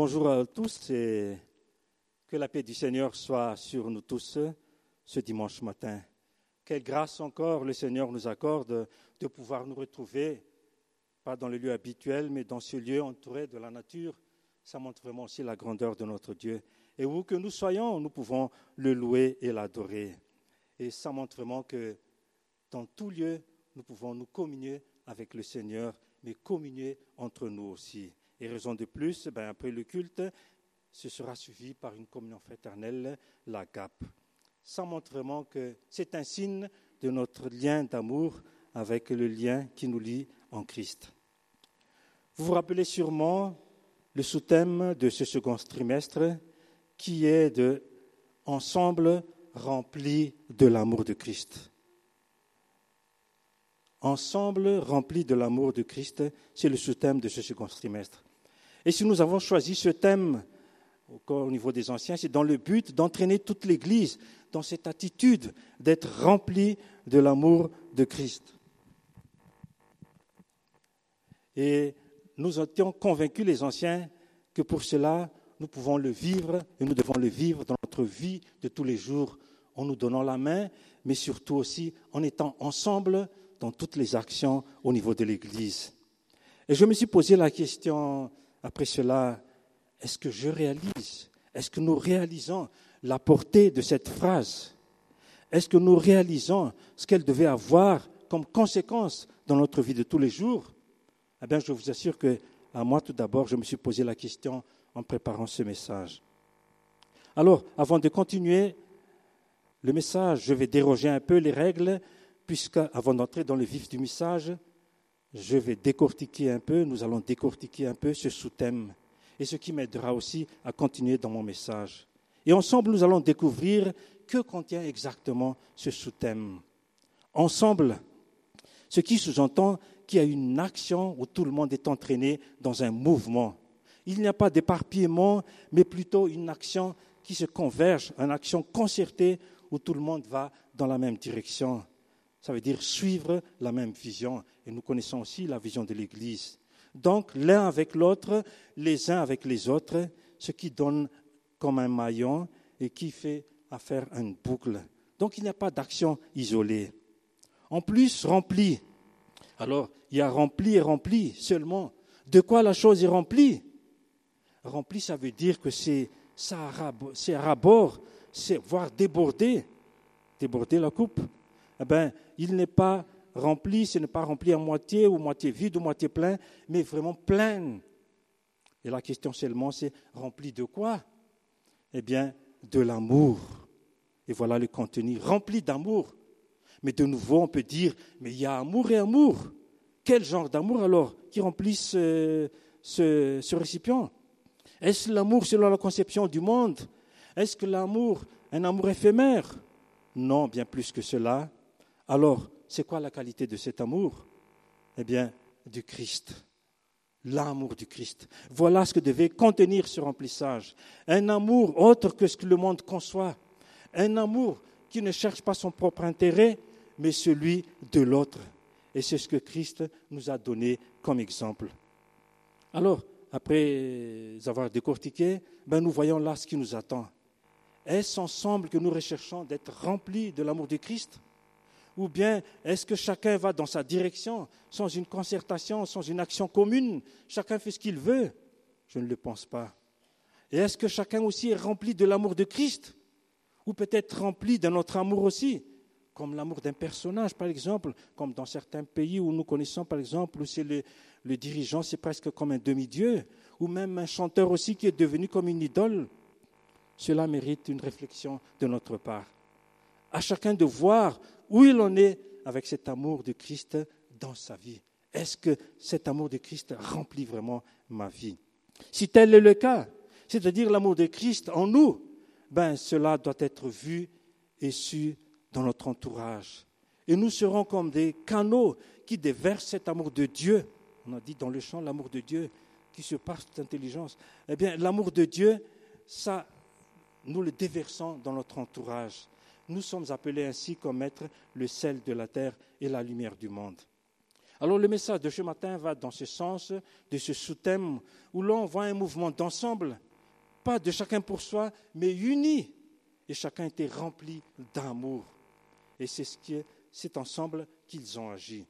Bonjour à tous et que la paix du Seigneur soit sur nous tous ce dimanche matin. Quelle grâce encore le Seigneur nous accorde de pouvoir nous retrouver, pas dans le lieu habituel, mais dans ce lieu entouré de la nature. Ça montre vraiment aussi la grandeur de notre Dieu. Et où que nous soyons, nous pouvons le louer et l'adorer. Et ça montre vraiment que dans tout lieu, nous pouvons nous communier avec le Seigneur, mais communier entre nous aussi. Et raison de plus, ben, après le culte, ce sera suivi par une communion fraternelle, la GAP. Ça montre vraiment que c'est un signe de notre lien d'amour avec le lien qui nous lie en Christ. Vous vous rappelez sûrement le sous-thème de ce second trimestre qui est de Ensemble rempli de l'amour de Christ. Ensemble rempli de l'amour de Christ, c'est le sous-thème de ce second trimestre. Et si nous avons choisi ce thème au niveau des anciens, c'est dans le but d'entraîner toute l'Église dans cette attitude d'être remplie de l'amour de Christ. Et nous étions convaincus, les anciens, que pour cela, nous pouvons le vivre et nous devons le vivre dans notre vie de tous les jours en nous donnant la main, mais surtout aussi en étant ensemble dans toutes les actions au niveau de l'Église. Et je me suis posé la question après cela, est-ce que je réalise, est-ce que nous réalisons la portée de cette phrase? Est-ce que nous réalisons ce qu'elle devait avoir comme conséquence dans notre vie de tous les jours? Eh bien, je vous assure que, à moi tout d'abord, je me suis posé la question en préparant ce message. Alors, avant de continuer le message, je vais déroger un peu les règles, puisque avant d'entrer dans le vif du message, je vais décortiquer un peu, nous allons décortiquer un peu ce sous-thème, et ce qui m'aidera aussi à continuer dans mon message. Et ensemble, nous allons découvrir que contient exactement ce sous-thème. Ensemble, ce qui sous-entend qu'il y a une action où tout le monde est entraîné dans un mouvement. Il n'y a pas d'éparpillement, mais plutôt une action qui se converge, une action concertée où tout le monde va dans la même direction. Ça veut dire suivre la même vision. Et nous connaissons aussi la vision de l'Église. Donc, l'un avec l'autre, les uns avec les autres, ce qui donne comme un maillon et qui fait à faire une boucle. Donc, il n'y a pas d'action isolée. En plus, rempli. Alors, il y a rempli et rempli seulement. De quoi la chose est remplie? Rempli, ça veut dire que c'est à rabord, c'est voir déborder, déborder la coupe. Eh bien, il n'est pas rempli, ce n'est pas rempli à moitié ou moitié vide ou moitié plein, mais vraiment plein. Et la question seulement, c'est rempli de quoi? Eh bien, de l'amour. Et voilà le contenu, rempli d'amour. Mais de nouveau, on peut dire, mais il y a amour et amour. Quel genre d'amour alors qui remplisse ce, ce récipient? Est-ce l'amour selon la conception du monde? Est-ce que l'amour, un amour éphémère? Non, bien plus que cela. Alors, c'est quoi la qualité de cet amour? Eh bien, du Christ. L'amour du Christ. Voilà ce que devait contenir ce remplissage. Un amour autre que ce que le monde conçoit. Un amour qui ne cherche pas son propre intérêt, mais celui de l'autre. Et c'est ce que Christ nous a donné comme exemple. Alors, après avoir décortiqué, ben nous voyons là ce qui nous attend. Est-ce ensemble que nous recherchons d'être remplis de l'amour de Christ? Ou bien est-ce que chacun va dans sa direction, sans une concertation, sans une action commune? Chacun fait ce qu'il veut Je ne le pense pas. Et est-ce que chacun aussi est rempli de l'amour de Christ? Ou peut-être rempli d'un autre amour aussi? Comme l'amour d'un personnage, par exemple, comme dans certains pays où nous connaissons, par exemple, où c'est le, le dirigeant, c'est presque comme un demi-dieu, ou même un chanteur aussi qui est devenu comme une idole. Cela mérite une réflexion de notre part. À chacun de voir où il en est avec cet amour de Christ dans sa vie. Est-ce que cet amour de Christ remplit vraiment ma vie? Si tel est le cas, c'est-à-dire l'amour de Christ en nous, ben cela doit être vu et su dans notre entourage. Et nous serons comme des canaux qui déversent cet amour de Dieu. On a dit dans le chant l'amour de Dieu qui se passe d'intelligence. Eh bien, l'amour de Dieu, ça, nous le déversons dans notre entourage nous sommes appelés ainsi comme être le sel de la terre et la lumière du monde. Alors le message de ce matin va dans ce sens, de ce sous-thème, où l'on voit un mouvement d'ensemble, pas de chacun pour soi, mais uni. Et chacun était rempli d'amour. Et c'est ce qui est ensemble qu'ils ont agi.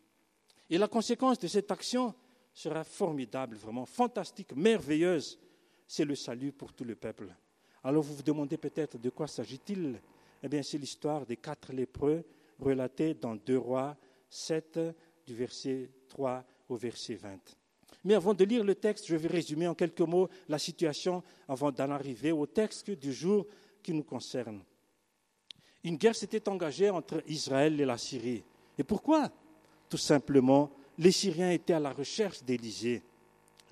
Et la conséquence de cette action sera formidable, vraiment fantastique, merveilleuse. C'est le salut pour tout le peuple. Alors vous vous demandez peut-être de quoi s'agit-il? Eh bien, c'est l'histoire des quatre lépreux relatée dans 2 Rois 7, du verset 3 au verset 20. Mais avant de lire le texte, je vais résumer en quelques mots la situation avant d'en arriver au texte du jour qui nous concerne. Une guerre s'était engagée entre Israël et la Syrie. Et pourquoi? Tout simplement, les Syriens étaient à la recherche d'Élysée,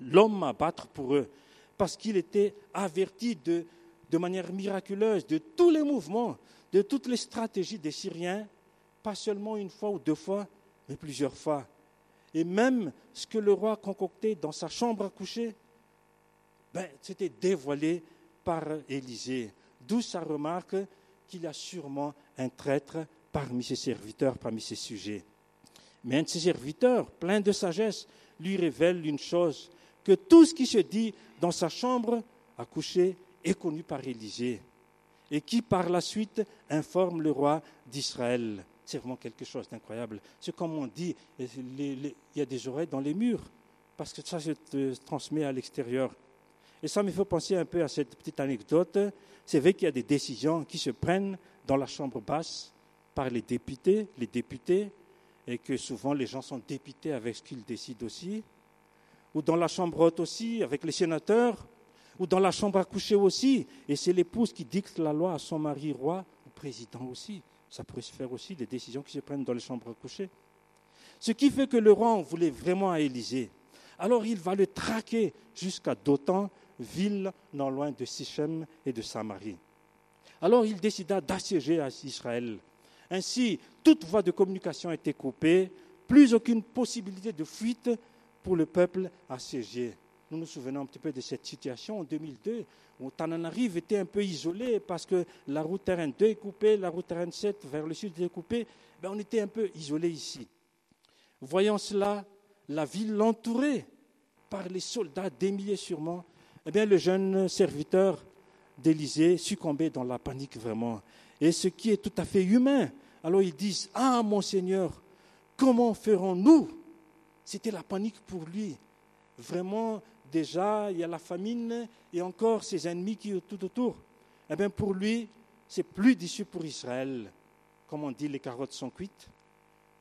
l'homme à battre pour eux, parce qu'il était averti de, de manière miraculeuse de tous les mouvements, de toutes les stratégies des Syriens, pas seulement une fois ou deux fois, mais plusieurs fois. Et même ce que le roi concoctait dans sa chambre à coucher, ben, c'était dévoilé par Élisée. D'où sa remarque qu'il a sûrement un traître parmi ses serviteurs, parmi ses sujets. Mais un de ses serviteurs, plein de sagesse, lui révèle une chose, que tout ce qui se dit dans sa chambre à coucher est connu par Élisée, et qui par la suite informe le roi d'Israël. C'est vraiment quelque chose d'incroyable. C'est comme on dit, il y a des oreilles dans les murs, parce que ça se transmet à l'extérieur. Et ça me fait penser un peu à cette petite anecdote. C'est vrai qu'il y a des décisions qui se prennent dans la chambre basse par les députés, les députés, et que souvent les gens sont dépités avec ce qu'ils décident aussi, ou dans la chambre haute aussi, avec les sénateurs, ou dans la chambre à coucher aussi, et c'est l'épouse qui dicte la loi à son mari roi ou président aussi. Ça pourrait se faire aussi des décisions qui se prennent dans les chambres à coucher. Ce qui fait que le roi en voulait vraiment à Élysée. Alors il va le traquer jusqu'à Dothan, ville non loin de Sichem et de Samarie. Alors il décida d'assiéger Israël. Ainsi, toute voie de communication était coupée, plus aucune possibilité de fuite pour le peuple assiégé. Nous nous souvenons un petit peu de cette situation en 2002, où Tananarive était un peu isolé parce que la route RN2 est coupée, la route RN7 vers le sud est coupée. Ben, on était un peu isolé ici. Voyant cela, la ville l'entourait par les soldats, des milliers sûrement. Eh bien, le jeune serviteur d'Élysée succombait dans la panique vraiment. Et ce qui est tout à fait humain. Alors ils disent Ah, mon Seigneur, comment ferons-nous? C'était la panique pour lui. Vraiment, déjà, il y a la famine et encore ses ennemis qui sont tout autour. Eh bien, pour lui, c'est plus d'issue pour Israël. Comme on dit, les carottes sont cuites.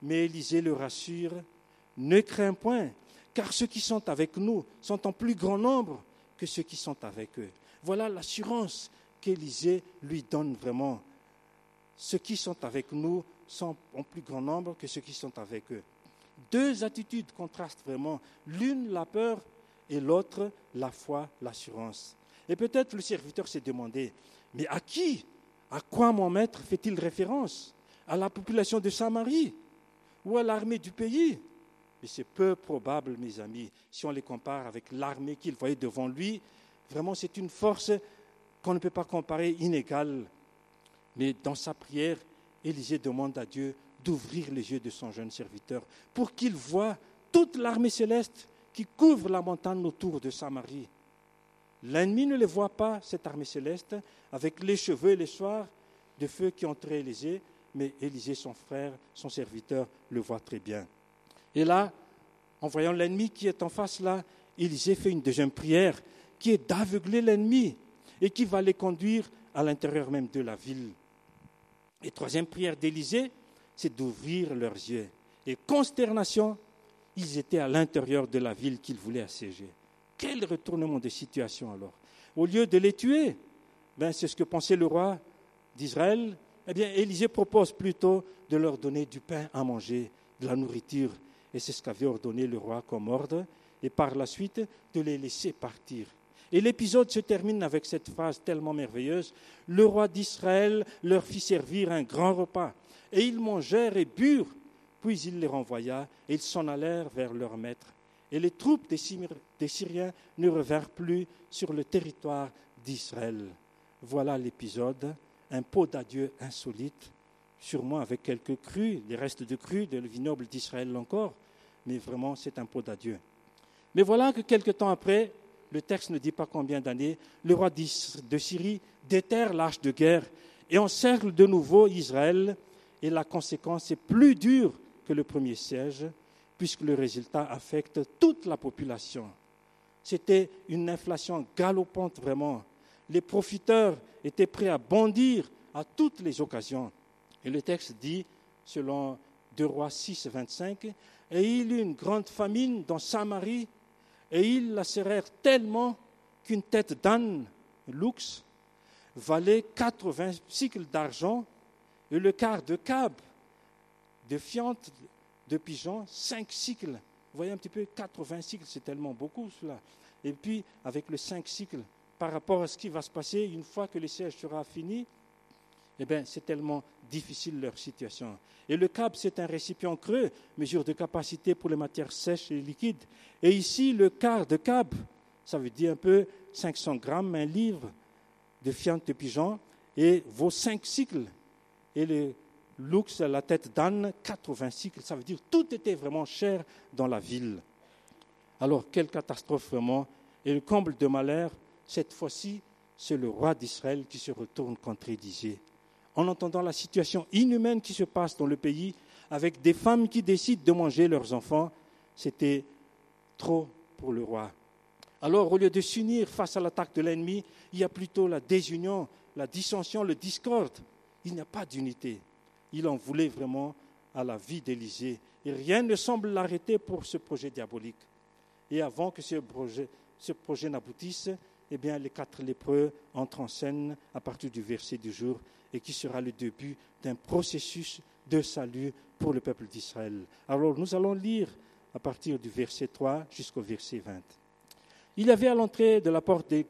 Mais Élisée le rassure Ne crains point, car ceux qui sont avec nous sont en plus grand nombre que ceux qui sont avec eux. Voilà l'assurance qu'Élisée lui donne vraiment. Ceux qui sont avec nous sont en plus grand nombre que ceux qui sont avec eux. Deux attitudes contrastent vraiment. L'une, la peur, et l'autre, la foi, l'assurance. Et peut-être le serviteur s'est demandé, mais à qui, à quoi mon maître fait-il référence? À la population de Samarie ou à l'armée du pays? Mais c'est peu probable, mes amis, si on les compare avec l'armée qu'il voyait devant lui. Vraiment, c'est une force qu'on ne peut pas comparer, inégale. Mais dans sa prière, Élisée demande à Dieu d'ouvrir les yeux de son jeune serviteur pour qu'il voie toute l'armée céleste qui couvre la montagne autour de Samarie. L'ennemi ne les voit pas, cette armée céleste, avec les cheveux et les soirs de feu qui entraient Élisée, mais Élisée, son frère, son serviteur, le voit très bien. Et là, en voyant l'ennemi qui est en face là, Élisée fait une deuxième prière qui est d'aveugler l'ennemi et qui va les conduire à l'intérieur même de la ville. Et troisième prière d'Élisée, c'est d'ouvrir leurs yeux. Et consternation, ils étaient à l'intérieur de la ville qu'ils voulaient assiéger. Quel retournement de situation alors? Au lieu de les tuer, ben, c'est ce que pensait le roi d'Israël. Eh bien, Élisée propose plutôt de leur donner du pain à manger, de la nourriture. Et c'est ce qu'avait ordonné le roi comme ordre. Et par la suite, de les laisser partir. Et l'épisode se termine avec cette phrase tellement merveilleuse. Le roi d'Israël leur fit servir un grand repas. Et ils mangèrent et burent. Puis il les renvoya et ils s'en allèrent vers leur maître. Et les troupes des Syriens ne revinrent plus sur le territoire d'Israël. Voilà l'épisode, un pot d'adieu insolite, sûrement avec quelques crues, les restes de crues de vignoble d'Israël encore, mais vraiment c'est un pot d'adieu. Mais voilà que quelque temps après, le texte ne dit pas combien d'années, le roi de Syrie déterre l'arche de guerre et encercle de nouveau Israël, et la conséquence est plus dure que le premier siège, puisque le résultat affecte toute la population. C'était une inflation galopante vraiment. Les profiteurs étaient prêts à bondir à toutes les occasions. Et le texte dit, selon 2 Rois 6, 25, Et il eut une grande famine dans Samarie, et ils la serrèrent tellement qu'une tête d'âne, lux, valait 80 cycles d'argent, et le quart de cab de fiente de pigeon, 5 cycles. Vous voyez un petit peu, 80 cycles, c'est tellement beaucoup cela. Et puis, avec le 5 cycles, par rapport à ce qui va se passer une fois que le siège sera fini, eh bien, c'est tellement difficile leur situation. Et le cab, c'est un récipient creux, mesure de capacité pour les matières sèches et liquides. Et ici, le quart de cab, ça veut dire un peu 500 grammes, un livre de fiente de pigeon, et vaut 5 cycles. Et le lux, la tête d'âne, 80 cycles. Ça veut dire tout était vraiment cher dans la ville. Alors, quelle catastrophe vraiment. Et le comble de malheur, cette fois-ci, c'est le roi d'Israël qui se retourne contre Élisée en entendant la situation inhumaine qui se passe dans le pays, avec des femmes qui décident de manger leurs enfants, c'était trop pour le roi. Alors, au lieu de s'unir face à l'attaque de l'ennemi, il y a plutôt la désunion, la dissension, le discorde. Il n'y a pas d'unité. Il en voulait vraiment à la vie d'Élysée. Et rien ne semble l'arrêter pour ce projet diabolique. Et avant que ce projet, ce projet n'aboutisse, eh bien, les quatre lépreux entrent en scène à partir du verset du jour et qui sera le début d'un processus de salut pour le peuple d'Israël. Alors nous allons lire à partir du verset 3 jusqu'au verset 20. Il y avait à l'entrée de la porte des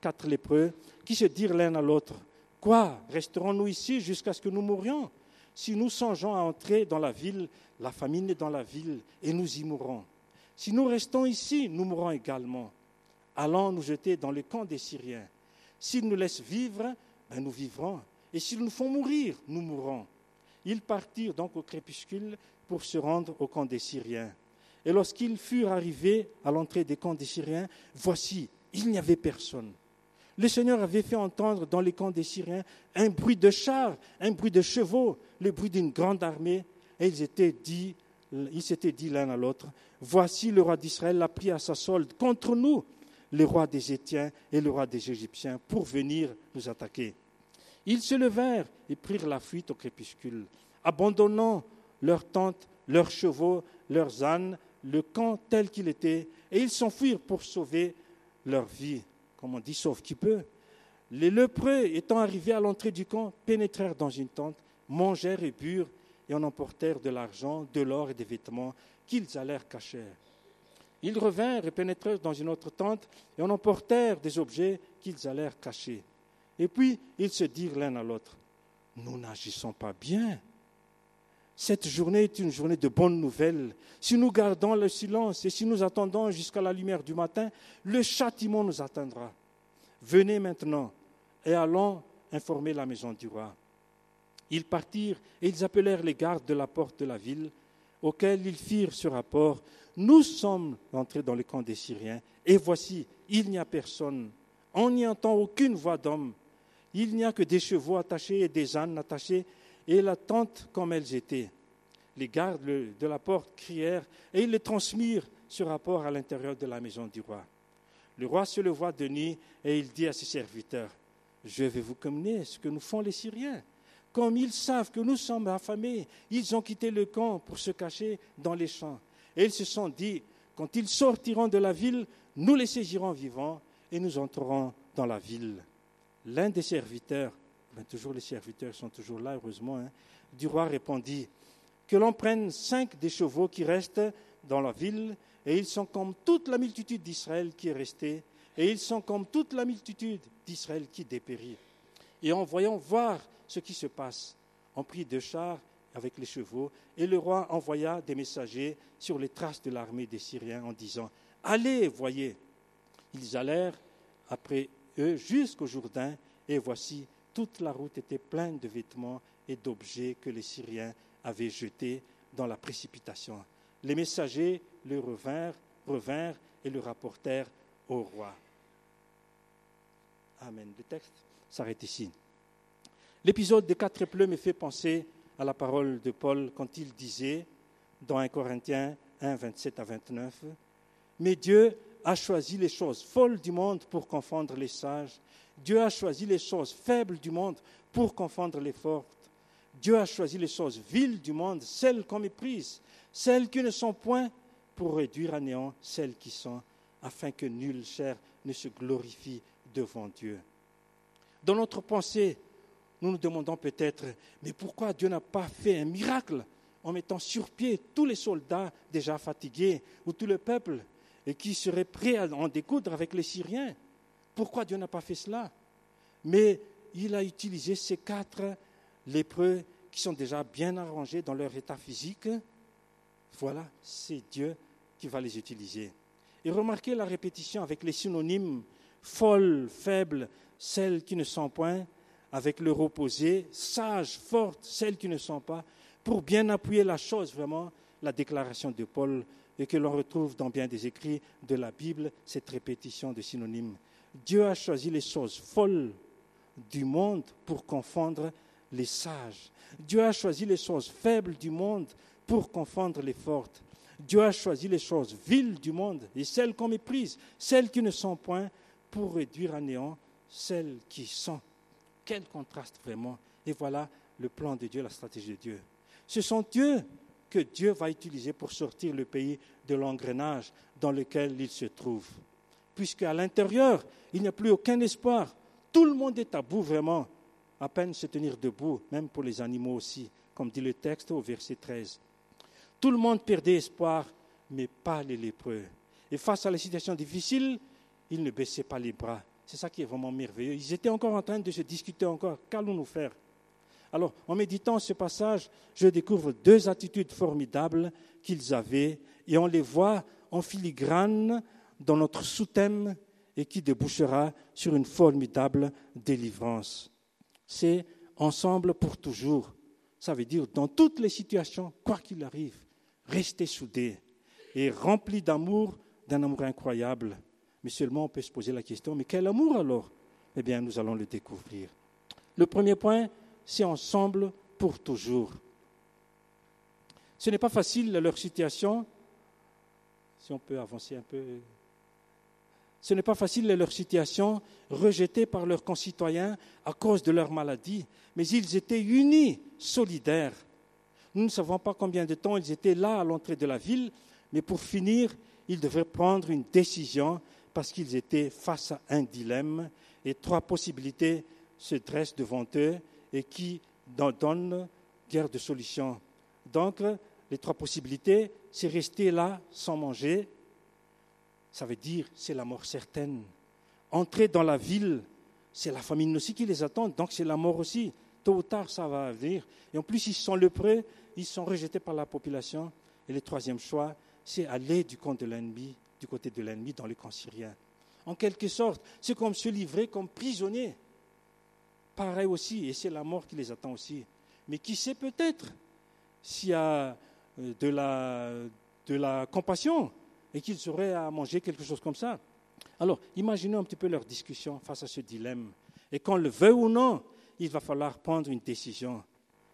quatre lépreux qui se dirent l'un à l'autre, Quoi? Resterons-nous ici jusqu'à ce que nous mourions? Si nous songeons à entrer dans la ville, la famine est dans la ville et nous y mourrons. Si nous restons ici, nous mourrons également. Allons nous jeter dans le camp des Syriens. S'ils nous laissent vivre, ben nous vivrons. Et s'ils nous font mourir, nous mourrons. Ils partirent donc au crépuscule pour se rendre au camp des Syriens. Et lorsqu'ils furent arrivés à l'entrée des camps des Syriens, voici, il n'y avait personne. Le Seigneur avait fait entendre dans les camps des Syriens un bruit de chars, un bruit de chevaux, le bruit d'une grande armée, et ils étaient dit, ils s'étaient dit l'un à l'autre, voici le roi d'Israël a pris à sa solde contre nous le roi des Étiens et le roi des Égyptiens pour venir nous attaquer. Ils se levèrent et prirent la fuite au crépuscule, abandonnant leurs tentes, leurs chevaux, leurs ânes, le camp tel qu'il était, et ils s'enfuirent pour sauver leur vie, comme on dit, sauf qui peut. Les lépreux, étant arrivés à l'entrée du camp, pénétrèrent dans une tente, mangèrent et burent, et en emportèrent de l'argent, de l'or et des vêtements qu'ils allèrent cacher. Ils revinrent et pénétrèrent dans une autre tente et en emportèrent des objets qu'ils allèrent cacher. Et puis ils se dirent l'un à l'autre, nous n'agissons pas bien. Cette journée est une journée de bonnes nouvelles. Si nous gardons le silence et si nous attendons jusqu'à la lumière du matin, le châtiment nous atteindra. Venez maintenant et allons informer la maison du roi. Ils partirent et ils appelèrent les gardes de la porte de la ville, auxquels ils firent ce rapport. Nous sommes entrés dans le camp des Syriens, et voici, il n'y a personne. On n'y entend aucune voix d'homme. Il n'y a que des chevaux attachés et des ânes attachés, et la tente comme elles étaient. Les gardes de la porte crièrent, et ils les transmirent ce rapport à l'intérieur de la maison du roi. Le roi se le voit de nuit, et il dit à ses serviteurs, Je vais vous communiquer ce que nous font les Syriens. Comme ils savent que nous sommes affamés, ils ont quitté le camp pour se cacher dans les champs. Et ils se sont dit, quand ils sortiront de la ville, nous les saisirons vivants et nous entrerons dans la ville. L'un des serviteurs, toujours les serviteurs sont toujours là, heureusement, hein, du roi répondit, que l'on prenne cinq des chevaux qui restent dans la ville, et ils sont comme toute la multitude d'Israël qui est restée, et ils sont comme toute la multitude d'Israël qui dépérit. Et en voyant voir ce qui se passe. On prit deux chars avec les chevaux, et le roi envoya des messagers sur les traces de l'armée des Syriens en disant Allez, voyez. Ils allèrent après eux jusqu'au Jourdain, et voici, toute la route était pleine de vêtements et d'objets que les Syriens avaient jetés dans la précipitation. Les messagers le revinrent, revinrent et le rapportèrent au roi. Amen. Le texte s'arrête ici. L'épisode des quatre pleurs me fait penser à la parole de Paul quand il disait dans 1 Corinthiens 1, 27 à 29, Mais Dieu a choisi les choses folles du monde pour confondre les sages. Dieu a choisi les choses faibles du monde pour confondre les fortes. Dieu a choisi les choses viles du monde, celles qu'on méprise, celles qui ne sont point, pour réduire à néant celles qui sont, afin que nulle chair ne se glorifie devant Dieu. Dans notre pensée, nous nous demandons peut-être, mais pourquoi Dieu n'a pas fait un miracle en mettant sur pied tous les soldats déjà fatigués ou tout le peuple et qui serait prêt à en découdre avec les Syriens Pourquoi Dieu n'a pas fait cela? Mais il a utilisé ces quatre lépreux qui sont déjà bien arrangés dans leur état physique. Voilà, c'est Dieu qui va les utiliser. Et remarquez la répétition avec les synonymes folle, faible, celles qui ne sont point, avec leur opposé, sage, forte, celles qui ne sont pas, pour bien appuyer la chose, vraiment, la déclaration de Paul, et que l'on retrouve dans bien des écrits de la Bible, cette répétition de synonymes. Dieu a choisi les choses folles du monde pour confondre les sages. Dieu a choisi les choses faibles du monde pour confondre les fortes. Dieu a choisi les choses viles du monde et celles qu'on méprise, celles qui ne sont point, pour réduire à néant celles qui sont. Quel contraste vraiment. Et voilà le plan de Dieu, la stratégie de Dieu. Ce sont Dieu que Dieu va utiliser pour sortir le pays de l'engrenage dans lequel il se trouve. Puisque à l'intérieur, il n'y a plus aucun espoir. Tout le monde est à bout vraiment. À peine se tenir debout, même pour les animaux aussi, comme dit le texte au verset 13. Tout le monde perdait espoir, mais pas les lépreux. Et face à la situation difficile, ils ne baissaient pas les bras. C'est ça qui est vraiment merveilleux. Ils étaient encore en train de se discuter encore. Qu'allons-nous faire? Alors, en méditant ce passage, je découvre deux attitudes formidables qu'ils avaient et on les voit en filigrane dans notre sous-thème et qui débouchera sur une formidable délivrance. C'est ensemble pour toujours. Ça veut dire dans toutes les situations, quoi qu'il arrive, rester soudés et remplis d'amour, d'un amour incroyable. Mais seulement on peut se poser la question, mais quel amour alors? Eh bien, nous allons le découvrir. Le premier point, c'est ensemble pour toujours. Ce n'est pas facile leur situation. Si on peut avancer un peu. Ce n'est pas facile leur situation, rejetés par leurs concitoyens à cause de leur maladie, mais ils étaient unis, solidaires. Nous ne savons pas combien de temps ils étaient là à l'entrée de la ville, mais pour finir, ils devaient prendre une décision parce qu'ils étaient face à un dilemme et trois possibilités se dressent devant eux et qui donnent guère de solution. Donc, les trois possibilités, c'est rester là sans manger, ça veut dire c'est la mort certaine. Entrer dans la ville, c'est la famine aussi qui les attend, donc c'est la mort aussi. Tôt ou tard, ça va venir. Et en plus, ils sont lepreux, ils sont rejetés par la population. Et le troisième choix, c'est aller du camp de l'ennemi du côté de l'ennemi dans le camp syrien. En quelque sorte, c'est comme se livrer comme prisonniers. Pareil aussi, et c'est la mort qui les attend aussi. Mais qui sait peut-être s'il y a euh, de la, de la compassion et qu'ils auraient à manger quelque chose comme ça. Alors, imaginez un petit peu leur discussion face à ce dilemme. Et qu'on le veuille ou non, il va falloir prendre une décision.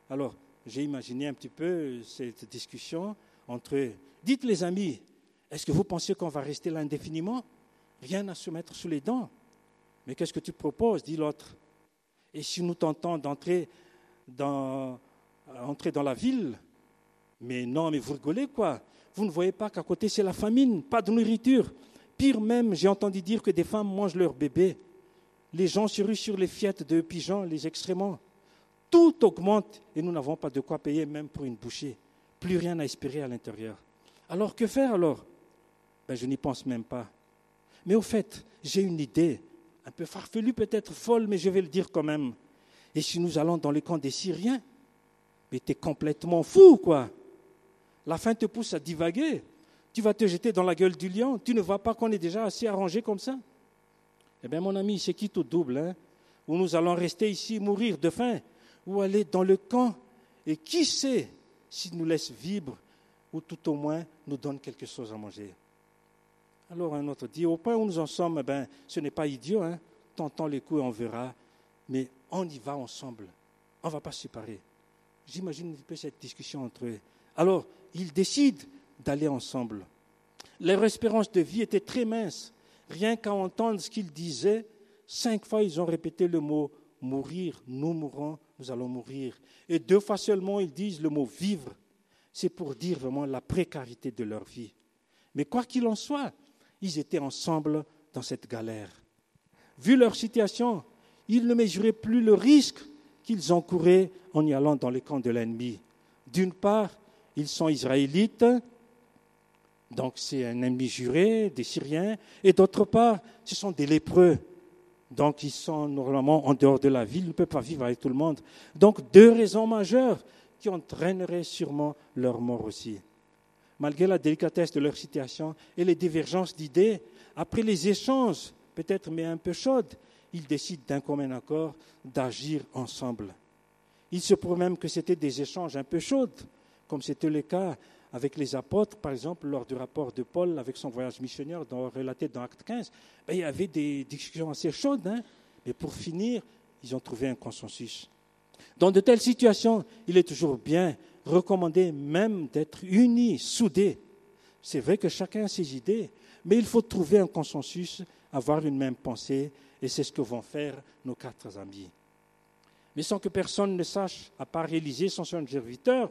Alors, j'ai imaginé un petit peu cette discussion entre eux. Dites les amis, est-ce que vous pensez qu'on va rester là indéfiniment? Rien à se mettre sous les dents. Mais qu'est-ce que tu proposes? dit l'autre. Et si nous tentons d'entrer dans, entrer dans la ville Mais non, mais vous rigolez quoi Vous ne voyez pas qu'à côté c'est la famine, pas de nourriture. Pire même, j'ai entendu dire que des femmes mangent leurs bébés. Les gens se ruent sur les fiettes de pigeons, les excréments. Tout augmente et nous n'avons pas de quoi payer même pour une bouchée. Plus rien à espérer à l'intérieur. Alors que faire alors? Ben, je n'y pense même pas. Mais au fait, j'ai une idée, un peu farfelue peut-être, folle, mais je vais le dire quand même. Et si nous allons dans le camp des Syriens Mais tu es complètement fou, quoi. La faim te pousse à divaguer. Tu vas te jeter dans la gueule du lion. Tu ne vois pas qu'on est déjà assez arrangé comme ça? Eh bien, mon ami, c'est qui tout double hein? Ou nous allons rester ici, mourir de faim, ou aller dans le camp? Et qui sait s'il nous laisse vivre ou tout au moins nous donne quelque chose à manger? Alors un autre dit, au point où nous en sommes, eh ben, ce n'est pas idiot, hein, tentons les coups et on verra, mais on y va ensemble, on ne va pas se séparer. J'imagine un peu cette discussion entre eux. Alors, ils décident d'aller ensemble. Leur espérance de vie était très mince. Rien qu'à entendre ce qu'ils disaient, cinq fois ils ont répété le mot mourir, nous mourrons, nous allons mourir. Et deux fois seulement ils disent le mot vivre. C'est pour dire vraiment la précarité de leur vie. Mais quoi qu'il en soit, ils étaient ensemble dans cette galère. Vu leur situation, ils ne mesuraient plus le risque qu'ils encouraient en y allant dans les camps de l'ennemi. D'une part, ils sont israélites, donc c'est un ennemi juré des Syriens, et d'autre part, ce sont des lépreux. Donc ils sont normalement en dehors de la ville, ils ne peuvent pas vivre avec tout le monde. Donc deux raisons majeures qui entraîneraient sûrement leur mort aussi. Malgré la délicatesse de leur situation et les divergences d'idées, après les échanges, peut-être mais un peu chaudes, ils décident d'un commun accord d'agir ensemble. Il se pourrait même que c'était des échanges un peu chauds, comme c'était le cas avec les apôtres, par exemple, lors du rapport de Paul avec son voyage missionnaire relaté dans Acte 15, ben, il y avait des discussions assez chaudes, hein, mais pour finir, ils ont trouvé un consensus. Dans de telles situations, il est toujours bien recommandé même d'être unis, soudés. C'est vrai que chacun a ses idées, mais il faut trouver un consensus, avoir une même pensée, et c'est ce que vont faire nos quatre amis. Mais sans que personne ne sache, à part Élisée, son serviteur,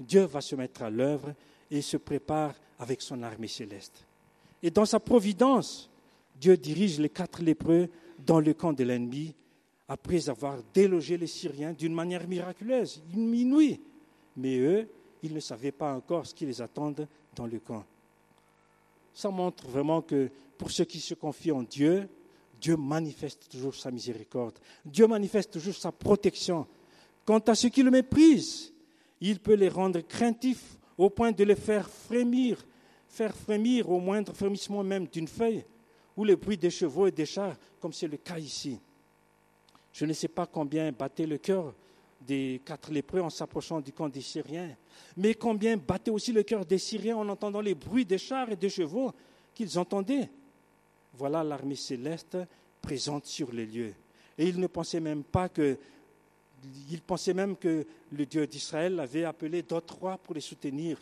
Dieu va se mettre à l'œuvre et se prépare avec son armée céleste. Et dans sa providence, Dieu dirige les quatre lépreux dans le camp de l'ennemi après avoir délogé les Syriens d'une manière miraculeuse, inouïe. Mais eux, ils ne savaient pas encore ce qui les attend dans le camp. Ça montre vraiment que pour ceux qui se confient en Dieu, Dieu manifeste toujours sa miséricorde. Dieu manifeste toujours sa protection. Quant à ceux qui le méprisent, il peut les rendre craintifs au point de les faire frémir, faire frémir au moindre frémissement même d'une feuille, ou le bruit des chevaux et des chars, comme c'est le cas ici. Je ne sais pas combien battait le cœur des quatre lépreux en s'approchant du camp des Syriens, mais combien battait aussi le cœur des Syriens en entendant les bruits des chars et des chevaux qu'ils entendaient. Voilà l'armée céleste présente sur les lieux. Et ils ne pensaient même pas que ils pensaient même que le Dieu d'Israël avait appelé d'autres rois pour les soutenir.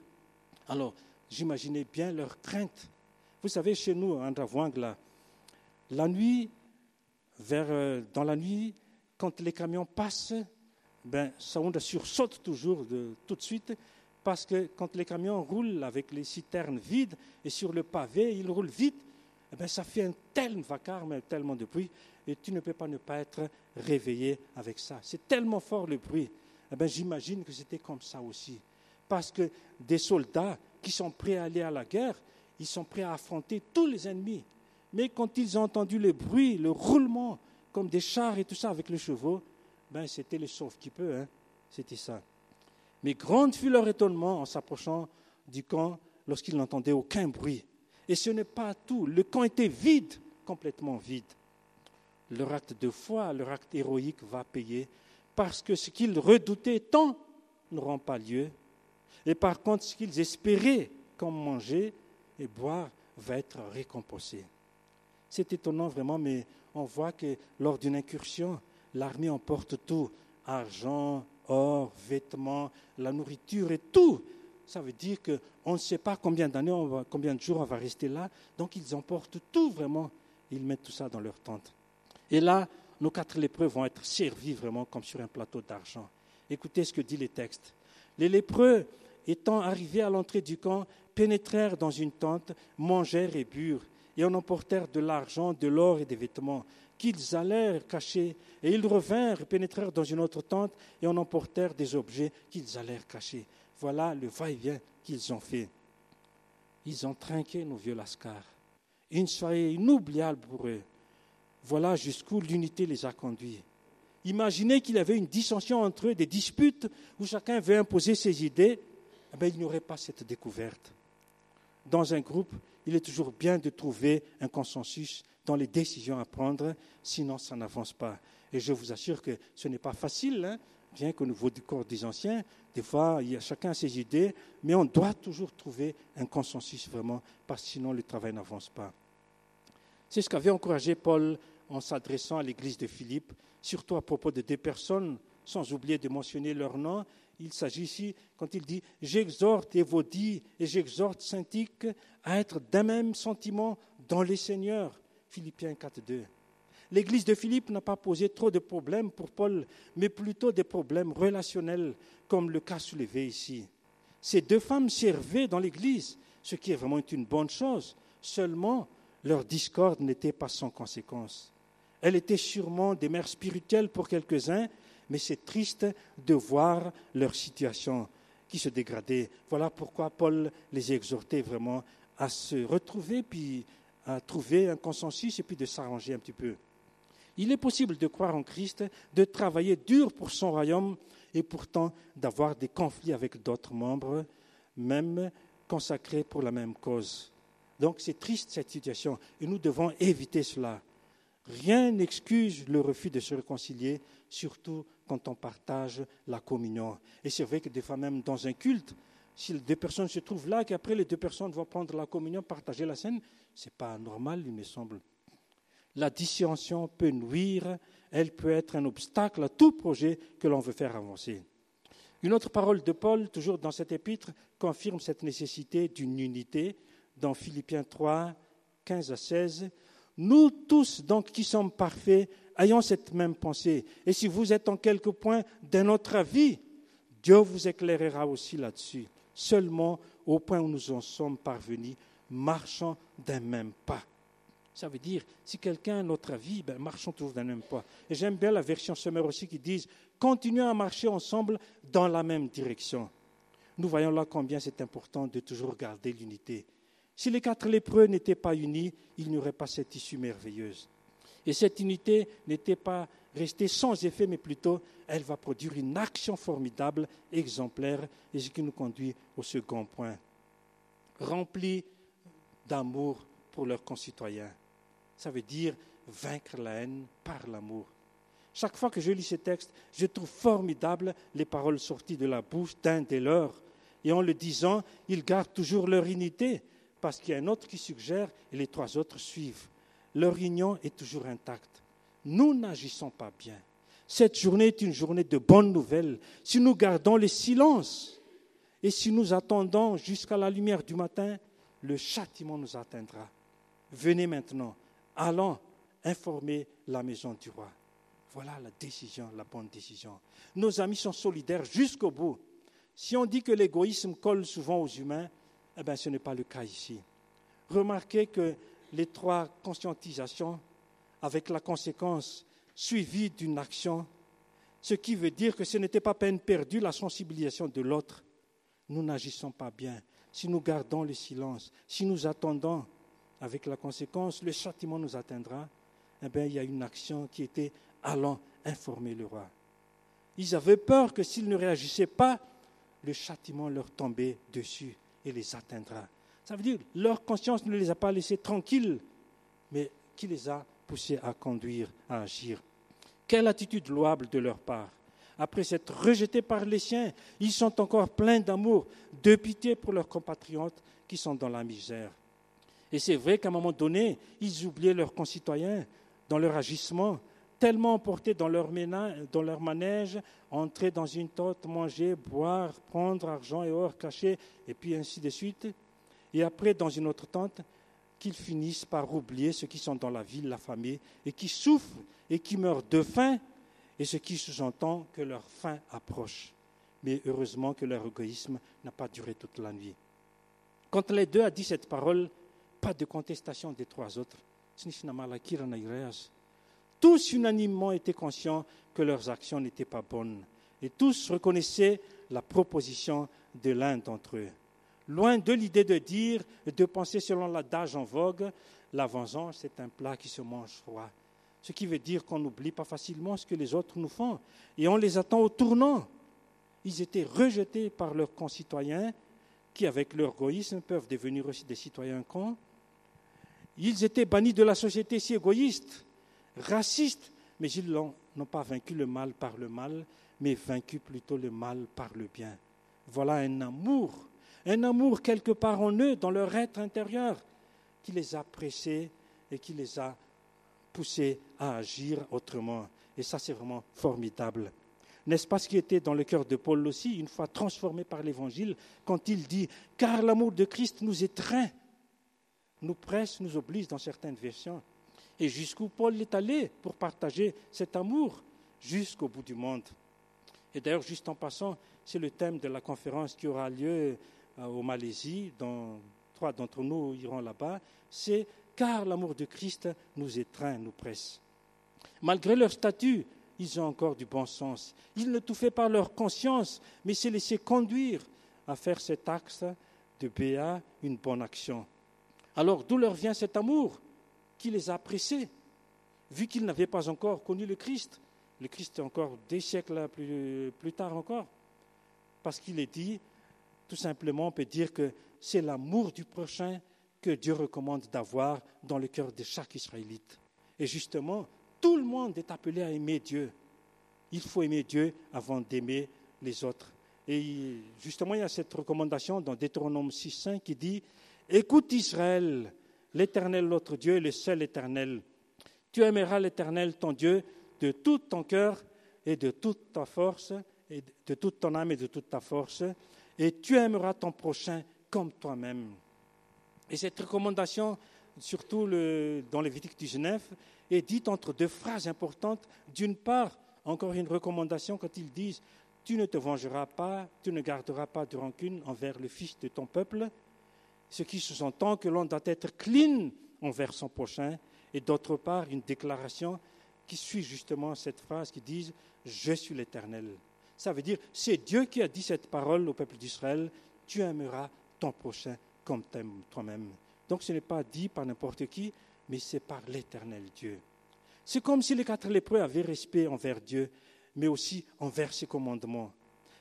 Alors, j'imaginais bien leur crainte. Vous savez, chez nous, à Andravang, la nuit, vers, euh, dans la nuit, quand les camions passent, ben, ça on sursaute toujours de, tout de suite, parce que quand les camions roulent avec les citernes vides et sur le pavé, ils roulent vite, eh ben, ça fait un tel vacarme, tellement de bruit, et tu ne peux pas ne pas être réveillé avec ça. C'est tellement fort le bruit. Eh ben, j'imagine que c'était comme ça aussi. Parce que des soldats qui sont prêts à aller à la guerre, ils sont prêts à affronter tous les ennemis. Mais quand ils ont entendu le bruit, le roulement, comme des chars et tout ça avec les chevaux, ben c'était le sauve qui peut, hein. c'était ça. Mais grande fut leur étonnement en s'approchant du camp lorsqu'ils n'entendaient aucun bruit. Et ce n'est pas tout, le camp était vide, complètement vide leur acte de foi, leur acte héroïque va payer, parce que ce qu'ils redoutaient tant n'auront pas lieu. Et par contre, ce qu'ils espéraient, comme manger et boire, va être récompensé. C'est étonnant vraiment, mais on voit que lors d'une incursion, l'armée emporte tout, argent, or, vêtements, la nourriture et tout. Ça veut dire qu'on ne sait pas combien d'années, combien de jours on va rester là. Donc ils emportent tout vraiment. Ils mettent tout ça dans leur tente. Et là, nos quatre lépreux vont être servis vraiment comme sur un plateau d'argent. Écoutez ce que dit le texte. Les lépreux, étant arrivés à l'entrée du camp, pénétrèrent dans une tente, mangèrent et burent, et en emportèrent de l'argent, de l'or et des vêtements, qu'ils allèrent cacher. Et ils revinrent, pénétrèrent dans une autre tente, et en emportèrent des objets qu'ils allèrent cacher. Voilà le va-et-vient qu'ils ont fait. Ils ont trinqué nos vieux lascars. Une soirée inoubliable pour eux. Voilà jusqu'où l'unité les a conduits. Imaginez qu'il y avait une dissension entre eux, des disputes où chacun veut imposer ses idées, eh bien, il n'y aurait pas cette découverte. Dans un groupe, il est toujours bien de trouver un consensus dans les décisions à prendre, sinon ça n'avance pas. Et je vous assure que ce n'est pas facile hein, rien qu'au niveau du corps des anciens, des fois, il y a chacun ses idées, mais on doit toujours trouver un consensus vraiment, parce que sinon le travail n'avance pas. C'est ce qu'avait encouragé Paul en s'adressant à l'église de Philippe, surtout à propos de deux personnes, sans oublier de mentionner leur nom. Il s'agit ici, quand il dit J'exhorte Évodie et j'exhorte Syntique à être d'un même sentiment dans les seigneurs. Philippiens 4, 2. L'église de Philippe n'a pas posé trop de problèmes pour Paul, mais plutôt des problèmes relationnels, comme le cas soulevé ici. Ces deux femmes servaient dans l'église, ce qui est vraiment une bonne chose. Seulement, leur discorde n'était pas sans conséquence. Elle était sûrement des mères spirituelles pour quelques-uns, mais c'est triste de voir leur situation qui se dégradait. Voilà pourquoi Paul les exhortait vraiment à se retrouver, puis à trouver un consensus et puis de s'arranger un petit peu. Il est possible de croire en Christ, de travailler dur pour son royaume et pourtant d'avoir des conflits avec d'autres membres, même consacrés pour la même cause. Donc c'est triste cette situation et nous devons éviter cela. Rien n'excuse le refus de se réconcilier, surtout quand on partage la communion. Et c'est vrai que des fois même dans un culte, si deux personnes se trouvent là, qu'après les deux personnes vont prendre la communion, partager la scène, ce n'est pas normal, il me semble la dissension peut nuire, elle peut être un obstacle à tout projet que l'on veut faire avancer. Une autre parole de Paul, toujours dans cet épître, confirme cette nécessité d'une unité dans Philippiens 3, 15 à 16. Nous tous, donc, qui sommes parfaits, ayons cette même pensée. Et si vous êtes en quelque point d'un autre avis, Dieu vous éclairera aussi là-dessus. Seulement, au point où nous en sommes parvenus, marchons d'un même pas. Ça veut dire, si quelqu'un a notre avis, ben, marchons toujours d'un même pas. Et j'aime bien la version Semeur aussi qui dit continuons à marcher ensemble dans la même direction. Nous voyons là combien c'est important de toujours garder l'unité. Si les quatre lépreux n'étaient pas unis, il n'y aurait pas cette issue merveilleuse. Et cette unité n'était pas restée sans effet, mais plutôt, elle va produire une action formidable, exemplaire, et ce qui nous conduit au second point. Rempli d'amour pour leurs concitoyens ça veut dire vaincre la haine par l'amour. Chaque fois que je lis ces textes, je trouve formidable les paroles sorties de la bouche d'un des leurs. Et en le disant, ils gardent toujours leur unité, parce qu'il y a un autre qui suggère et les trois autres suivent. Leur union est toujours intacte. Nous n'agissons pas bien. Cette journée est une journée de bonnes nouvelles. Si nous gardons le silence et si nous attendons jusqu'à la lumière du matin, le châtiment nous atteindra. Venez maintenant, allons informer la maison du roi. Voilà la décision, la bonne décision. Nos amis sont solidaires jusqu'au bout. Si on dit que l'égoïsme colle souvent aux humains, eh bien, ce n'est pas le cas ici. Remarquez que les trois conscientisations, avec la conséquence suivie d'une action, ce qui veut dire que ce n'était pas peine perdue la sensibilisation de l'autre. Nous n'agissons pas bien. Si nous gardons le silence, si nous attendons, avec la conséquence, le châtiment nous atteindra, eh bien, il y a une action qui était allant informer le roi. Ils avaient peur que s'ils ne réagissaient pas, le châtiment leur tombait dessus et les atteindra. Ça veut dire leur conscience ne les a pas laissés tranquilles, mais qui les a poussés à conduire, à agir. Quelle attitude louable de leur part. Après s'être rejetés par les siens, ils sont encore pleins d'amour, de pitié pour leurs compatriotes qui sont dans la misère. Et c'est vrai qu'à un moment donné, ils oubliaient leurs concitoyens dans leur agissement, tellement emportés dans leur, leur manège, entrer dans une tente, manger, boire, prendre argent et or caché, et puis ainsi de suite. Et après, dans une autre tente, qu'ils finissent par oublier ceux qui sont dans la ville, la famille, et qui souffrent et qui meurent de faim, et ce qui sous-entend que leur fin approche. Mais heureusement que leur égoïsme n'a pas duré toute la nuit. Quand les deux a dit cette parole, pas de contestation des trois autres. Tous unanimement étaient conscients que leurs actions n'étaient pas bonnes et tous reconnaissaient la proposition de l'un d'entre eux. Loin de l'idée de dire et de penser selon l'adage en vogue, la vengeance est un plat qui se mange froid. Ce qui veut dire qu'on n'oublie pas facilement ce que les autres nous font et on les attend au tournant. Ils étaient rejetés par leurs concitoyens qui, avec leur égoïsme, peuvent devenir aussi des citoyens cons ils étaient bannis de la société si égoïste, raciste, mais ils n'ont pas vaincu le mal par le mal, mais vaincu plutôt le mal par le bien. Voilà un amour, un amour quelque part en eux, dans leur être intérieur, qui les a pressés et qui les a poussés à agir autrement. Et ça, c'est vraiment formidable. N'est-ce pas ce qui était dans le cœur de Paul aussi, une fois transformé par l'Évangile, quand il dit Car l'amour de Christ nous étreint, nous presse, nous oblige dans certaines versions. Et jusqu'où Paul est allé pour partager cet amour jusqu'au bout du monde. Et d'ailleurs, juste en passant, c'est le thème de la conférence qui aura lieu euh, au Malaisie, dont trois d'entre nous iront là-bas. C'est car l'amour de Christ nous étreint, nous presse. Malgré leur statut, ils ont encore du bon sens. Ils ne tout fait par leur conscience, mais s'est laissé conduire à faire cet axe de Béa une bonne action. Alors d'où leur vient cet amour? Qui les a pressés, vu qu'ils n'avaient pas encore connu le Christ Le Christ est encore des siècles plus, plus tard encore. Parce qu'il est dit, tout simplement, on peut dire que c'est l'amour du prochain que Dieu recommande d'avoir dans le cœur de chaque Israélite. Et justement, tout le monde est appelé à aimer Dieu. Il faut aimer Dieu avant d'aimer les autres. Et justement, il y a cette recommandation dans Deutéronome 6.5 qui dit Écoute Israël, l'Éternel notre Dieu est le seul Éternel. Tu aimeras l'Éternel ton Dieu de tout ton cœur et de toute ta force, et de toute ton âme et de toute ta force, et tu aimeras ton prochain comme toi-même. Et cette recommandation, surtout dans Lévitique 19, est dite entre deux phrases importantes. D'une part, encore une recommandation quand ils disent Tu ne te vengeras pas, tu ne garderas pas de rancune envers le fils de ton peuple, ce qui sous-entend que l'on doit être clean envers son prochain, et d'autre part, une déclaration qui suit justement cette phrase qui dit Je suis l'Éternel. Ça veut dire c'est Dieu qui a dit cette parole au peuple d'Israël Tu aimeras ton prochain comme toi-même. Donc ce n'est pas dit par n'importe qui, mais c'est par l'Éternel Dieu. C'est comme si les quatre lépreux avaient respect envers Dieu, mais aussi envers ses commandements.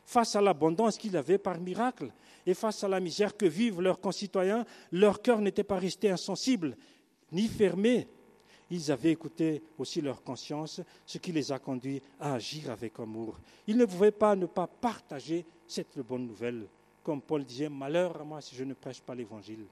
Face à l'abondance qu'ils avaient par miracle et face à la misère que vivent leurs concitoyens, leur cœur n'était pas resté insensible ni fermé. Ils avaient écouté aussi leur conscience, ce qui les a conduits à agir avec amour. Ils ne pouvaient pas ne pas partager cette bonne nouvelle. Comme Paul disait, malheur à moi si je ne prêche pas l'Évangile.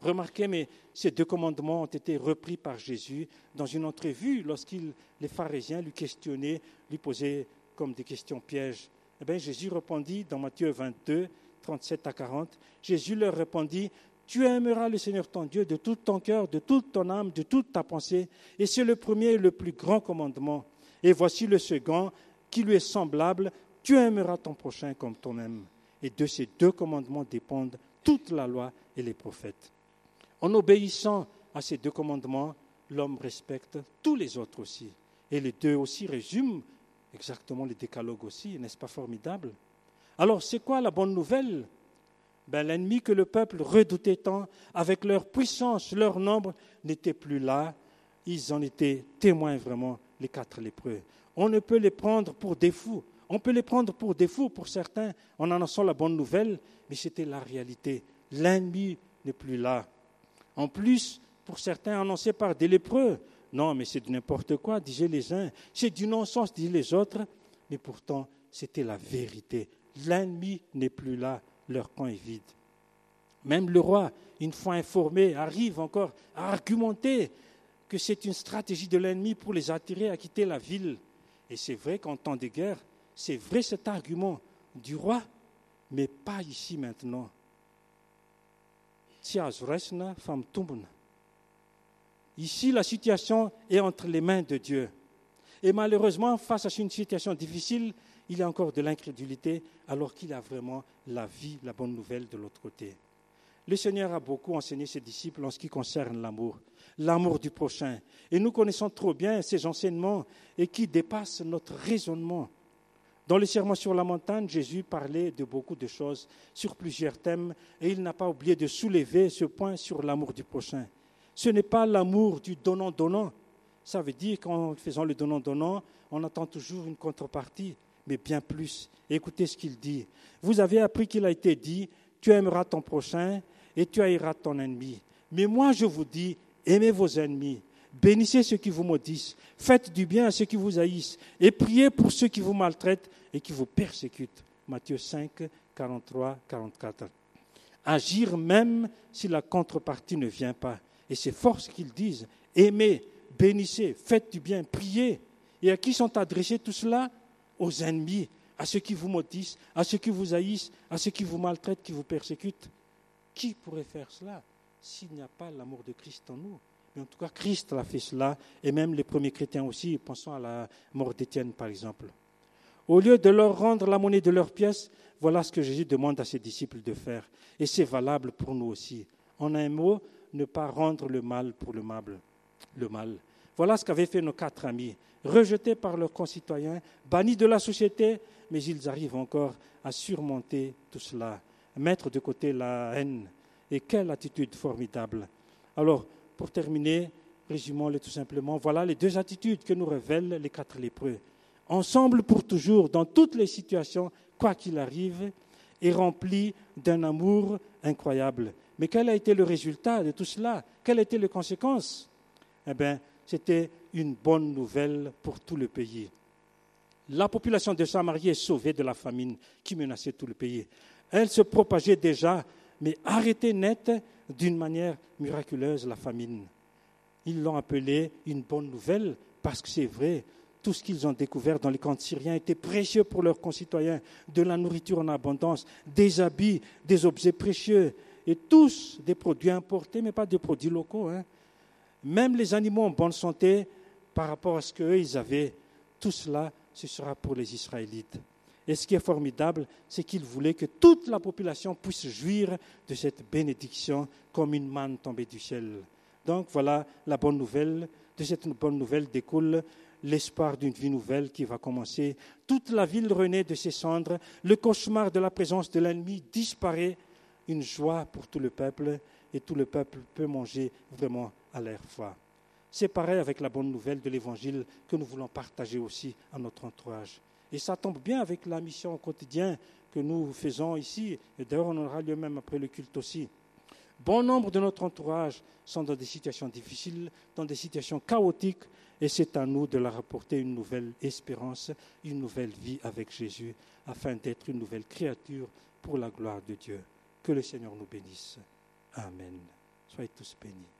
Remarquez, mais ces deux commandements ont été repris par Jésus dans une entrevue lorsqu'il, les pharisiens lui questionnaient, lui posaient comme des questions pièges. Eh Jésus répondit dans Matthieu 22, 37 à 40, Jésus leur répondit, Tu aimeras le Seigneur ton Dieu de tout ton cœur, de toute ton âme, de toute ta pensée. Et c'est le premier et le plus grand commandement. Et voici le second qui lui est semblable, Tu aimeras ton prochain comme toi-même. Et de ces deux commandements dépendent toute la loi et les prophètes. En obéissant à ces deux commandements, l'homme respecte tous les autres aussi. Et les deux aussi résument exactement les décalogues aussi, n'est-ce pas formidable? Alors, c'est quoi la bonne nouvelle? Ben, L'ennemi que le peuple redoutait tant, avec leur puissance, leur nombre, n'était plus là. Ils en étaient témoins vraiment, les quatre lépreux. On ne peut les prendre pour des fous. On peut les prendre pour des fous pour certains en annonçant la bonne nouvelle, mais c'était la réalité. L'ennemi n'est plus là. En plus, pour certains, annoncé par des lépreux. Non, mais c'est n'importe quoi, disaient les uns. C'est du non-sens, disaient les autres. Mais pourtant, c'était la vérité. L'ennemi n'est plus là, leur camp est vide. Même le roi, une fois informé, arrive encore à argumenter que c'est une stratégie de l'ennemi pour les attirer à quitter la ville. Et c'est vrai qu'en temps de guerre, c'est vrai cet argument du roi, mais pas ici maintenant. Ici, la situation est entre les mains de Dieu. Et malheureusement, face à une situation difficile, il y a encore de l'incrédulité, alors qu'il a vraiment la vie, la bonne nouvelle de l'autre côté. Le Seigneur a beaucoup enseigné ses disciples en ce qui concerne l'amour, l'amour du prochain. Et nous connaissons trop bien ces enseignements et qui dépassent notre raisonnement. Dans le sermon sur la montagne, Jésus parlait de beaucoup de choses sur plusieurs thèmes et il n'a pas oublié de soulever ce point sur l'amour du prochain. Ce n'est pas l'amour du donnant-donnant. Ça veut dire qu'en faisant le donnant-donnant, on attend toujours une contrepartie, mais bien plus. Écoutez ce qu'il dit. Vous avez appris qu'il a été dit, tu aimeras ton prochain et tu haïras ton ennemi. Mais moi je vous dis, aimez vos ennemis, Bénissez ceux qui vous maudissent, faites du bien à ceux qui vous haïssent, et priez pour ceux qui vous maltraitent et qui vous persécutent. Matthieu 5, 43, 44. Agir même si la contrepartie ne vient pas. Et c'est fort ce qu'ils disent. Aimez, bénissez, faites du bien, priez. Et à qui sont adressés tout cela Aux ennemis, à ceux qui vous maudissent, à ceux qui vous haïssent, à ceux qui vous maltraitent, qui vous persécutent. Qui pourrait faire cela s'il n'y a pas l'amour de Christ en nous Mais en tout cas, Christ a fait cela, et même les premiers chrétiens aussi. Pensons à la mort d'Étienne, par exemple. Au lieu de leur rendre la monnaie de leurs pièces, voilà ce que Jésus demande à ses disciples de faire. Et c'est valable pour nous aussi. En un mot, ne pas rendre le mal pour le mal. Voilà ce qu'avaient fait nos quatre amis, rejetés par leurs concitoyens, bannis de la société, mais ils arrivent encore à surmonter tout cela, mettre de côté la haine. Et quelle attitude formidable. Alors, pour terminer, résumons-le tout simplement. Voilà les deux attitudes que nous révèlent les quatre lépreux. Ensemble pour toujours, dans toutes les situations, quoi qu'il arrive, et remplis d'un amour incroyable. Mais quel a été le résultat de tout cela? Quelles étaient les conséquences? Eh bien, c'était une bonne nouvelle pour tout le pays. La population de Samarie est sauvée de la famine qui menaçait tout le pays. Elle se propageait déjà, mais arrêtait net d'une manière miraculeuse la famine. Ils l'ont appelée une bonne nouvelle parce que c'est vrai, tout ce qu'ils ont découvert dans les camps syriens était précieux pour leurs concitoyens, de la nourriture en abondance, des habits, des objets précieux, et tous des produits importés, mais pas des produits locaux. Hein. Même les animaux en bonne santé par rapport à ce qu'eux, ils avaient, tout cela, ce sera pour les Israélites. Et ce qui est formidable, c'est qu'ils voulaient que toute la population puisse jouir de cette bénédiction comme une manne tombée du ciel. Donc voilà la bonne nouvelle. De cette bonne nouvelle découle l'espoir d'une vie nouvelle qui va commencer. Toute la ville renaît de ses cendres, le cauchemar de la présence de l'ennemi disparaît, une joie pour tout le peuple, et tout le peuple peut manger vraiment à l'air froid. C'est pareil avec la bonne nouvelle de l'Évangile que nous voulons partager aussi à notre entourage. Et ça tombe bien avec la mission au quotidien que nous faisons ici, et d'ailleurs on aura lieu même après le culte aussi. Bon nombre de notre entourage sont dans des situations difficiles, dans des situations chaotiques, et c'est à nous de leur apporter une nouvelle espérance, une nouvelle vie avec Jésus, afin d'être une nouvelle créature pour la gloire de Dieu. Que le Seigneur nous bénisse. Amen. Soyez tous bénis.